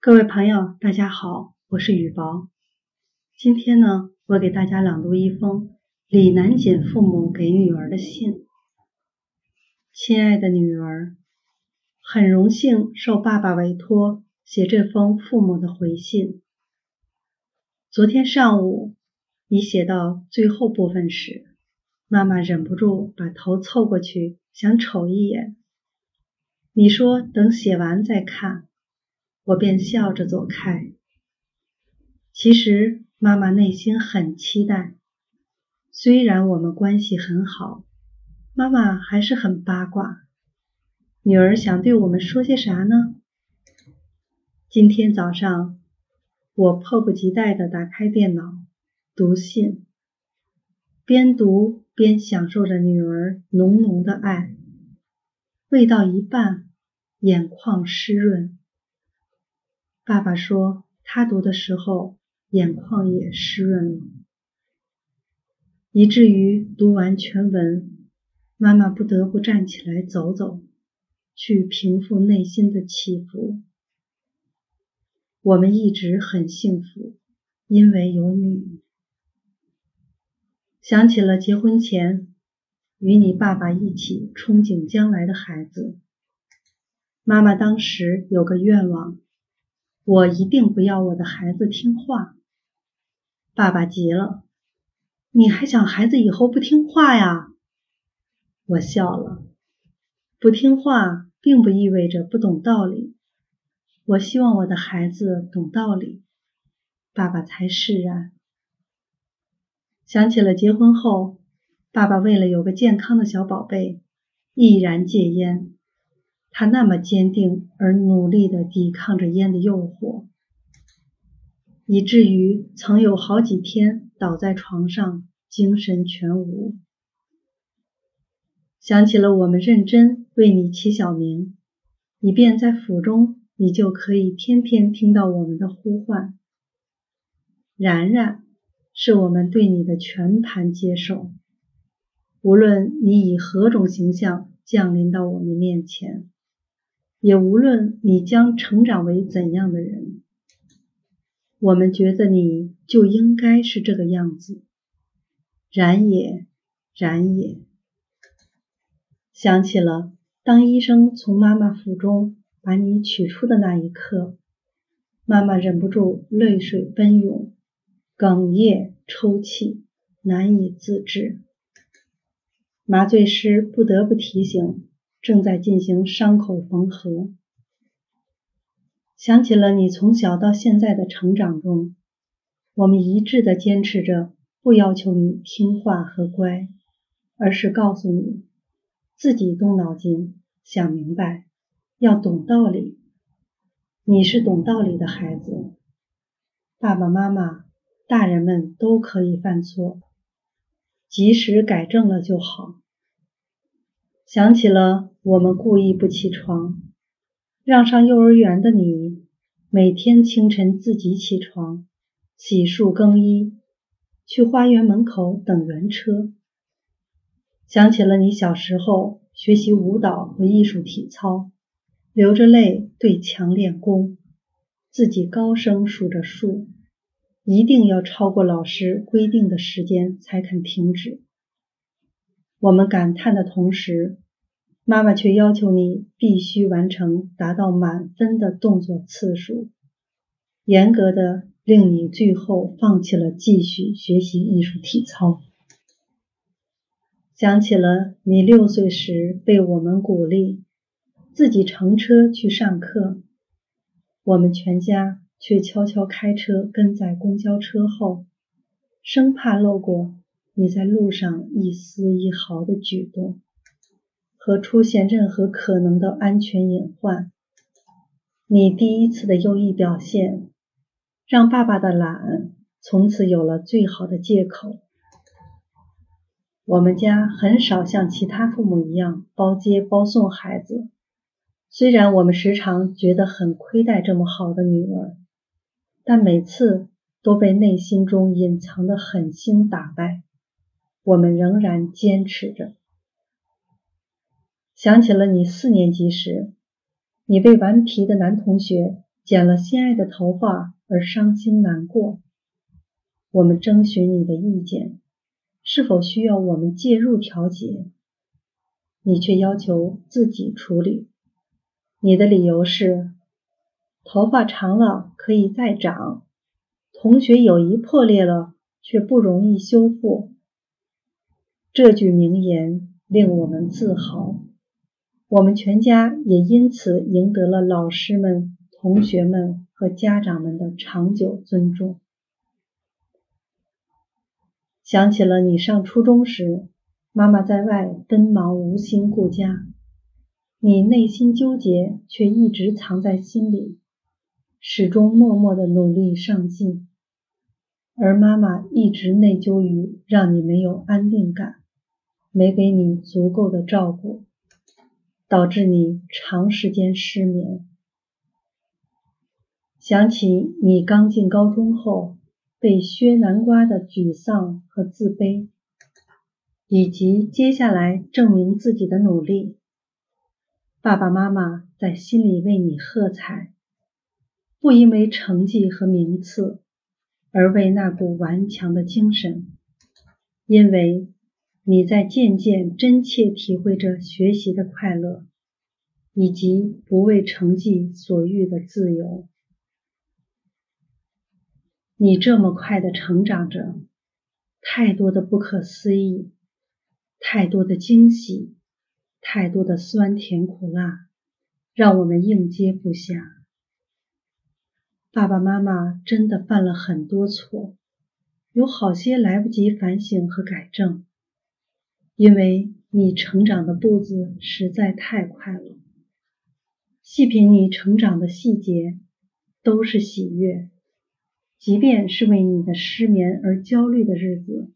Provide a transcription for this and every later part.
各位朋友，大家好，我是雨薄。今天呢，我给大家朗读一封李南锦父母给女儿的信。亲爱的女儿，很荣幸受爸爸委托写这封父母的回信。昨天上午，你写到最后部分时，妈妈忍不住把头凑过去想瞅一眼。你说等写完再看。我便笑着走开。其实妈妈内心很期待，虽然我们关系很好，妈妈还是很八卦。女儿想对我们说些啥呢？今天早上，我迫不及待地打开电脑读信，边读边享受着女儿浓浓的爱。未到一半，眼眶湿润。爸爸说，他读的时候眼眶也湿润了，以至于读完全文，妈妈不得不站起来走走，去平复内心的起伏。我们一直很幸福，因为有你。想起了结婚前与你爸爸一起憧憬将来的孩子，妈妈当时有个愿望。我一定不要我的孩子听话。爸爸急了，你还想孩子以后不听话呀？我笑了，不听话并不意味着不懂道理。我希望我的孩子懂道理，爸爸才释然。想起了结婚后，爸爸为了有个健康的小宝贝，毅然戒烟。他那么坚定而努力地抵抗着烟的诱惑，以至于曾有好几天倒在床上，精神全无。想起了我们认真为你起小名，以便在府中你就可以天天听到我们的呼唤。然然是我们对你的全盘接受，无论你以何种形象降临到我们面前。也无论你将成长为怎样的人，我们觉得你就应该是这个样子。然也，然也。想起了当医生从妈妈腹中把你取出的那一刻，妈妈忍不住泪水奔涌，哽咽抽泣，难以自制。麻醉师不得不提醒。正在进行伤口缝合，想起了你从小到现在的成长中，我们一致的坚持着，不要求你听话和乖，而是告诉你自己动脑筋想明白，要懂道理。你是懂道理的孩子，爸爸妈妈、大人们都可以犯错，及时改正了就好。想起了我们故意不起床，让上幼儿园的你，每天清晨自己起床，洗漱更衣，去花园门口等园车。想起了你小时候学习舞蹈和艺术体操，流着泪对墙练功，自己高声数着数，一定要超过老师规定的时间才肯停止。我们感叹的同时，妈妈却要求你必须完成达到满分的动作次数，严格的令你最后放弃了继续学习艺术体操。想起了你六岁时被我们鼓励自己乘车去上课，我们全家却悄悄开车跟在公交车后，生怕漏过。你在路上一丝一毫的举动和出现任何可能的安全隐患，你第一次的优异表现，让爸爸的懒从此有了最好的借口。我们家很少像其他父母一样包接包送孩子，虽然我们时常觉得很亏待这么好的女儿，但每次都被内心中隐藏的狠心打败。我们仍然坚持着。想起了你四年级时，你被顽皮的男同学剪了心爱的头发而伤心难过。我们征询你的意见，是否需要我们介入调节？你却要求自己处理。你的理由是：头发长了可以再长，同学友谊破裂了却不容易修复。这句名言令我们自豪，我们全家也因此赢得了老师们、同学们和家长们的长久尊重。想起了你上初中时，妈妈在外奔忙，无心顾家，你内心纠结，却一直藏在心里，始终默默的努力上进，而妈妈一直内疚于让你没有安定感，没给你足够的照顾，导致你长时间失眠。想起你刚进高中后。被削南瓜的沮丧和自卑，以及接下来证明自己的努力，爸爸妈妈在心里为你喝彩，不因为成绩和名次，而为那股顽强的精神，因为你在渐渐真切体会着学习的快乐，以及不为成绩所欲的自由。你这么快的成长着，太多的不可思议，太多的惊喜，太多的酸甜苦辣，让我们应接不暇。爸爸妈妈真的犯了很多错，有好些来不及反省和改正，因为你成长的步子实在太快了。细品你成长的细节，都是喜悦。即便是为你的失眠而焦虑的日子，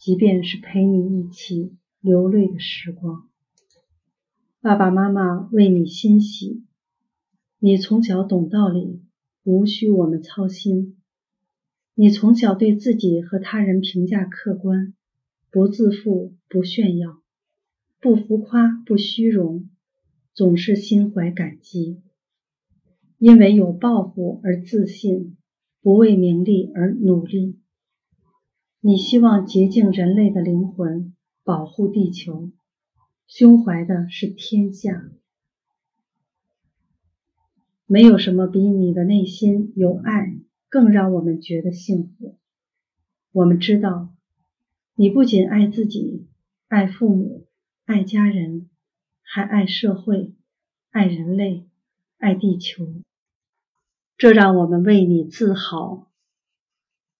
即便是陪你一起流泪的时光，爸爸妈妈为你欣喜。你从小懂道理，无需我们操心。你从小对自己和他人评价客观，不自负，不炫耀，不浮夸，不虚荣，总是心怀感激，因为有抱负而自信。不为名利而努力，你希望洁净人类的灵魂，保护地球，胸怀的是天下。没有什么比你的内心有爱更让我们觉得幸福。我们知道，你不仅爱自己，爱父母，爱家人，还爱社会，爱人类，爱地球。这让我们为你自豪。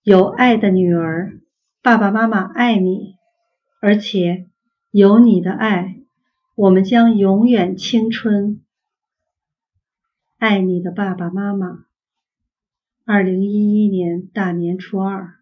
有爱的女儿，爸爸妈妈爱你，而且有你的爱，我们将永远青春。爱你的爸爸妈妈。二零一一年大年初二。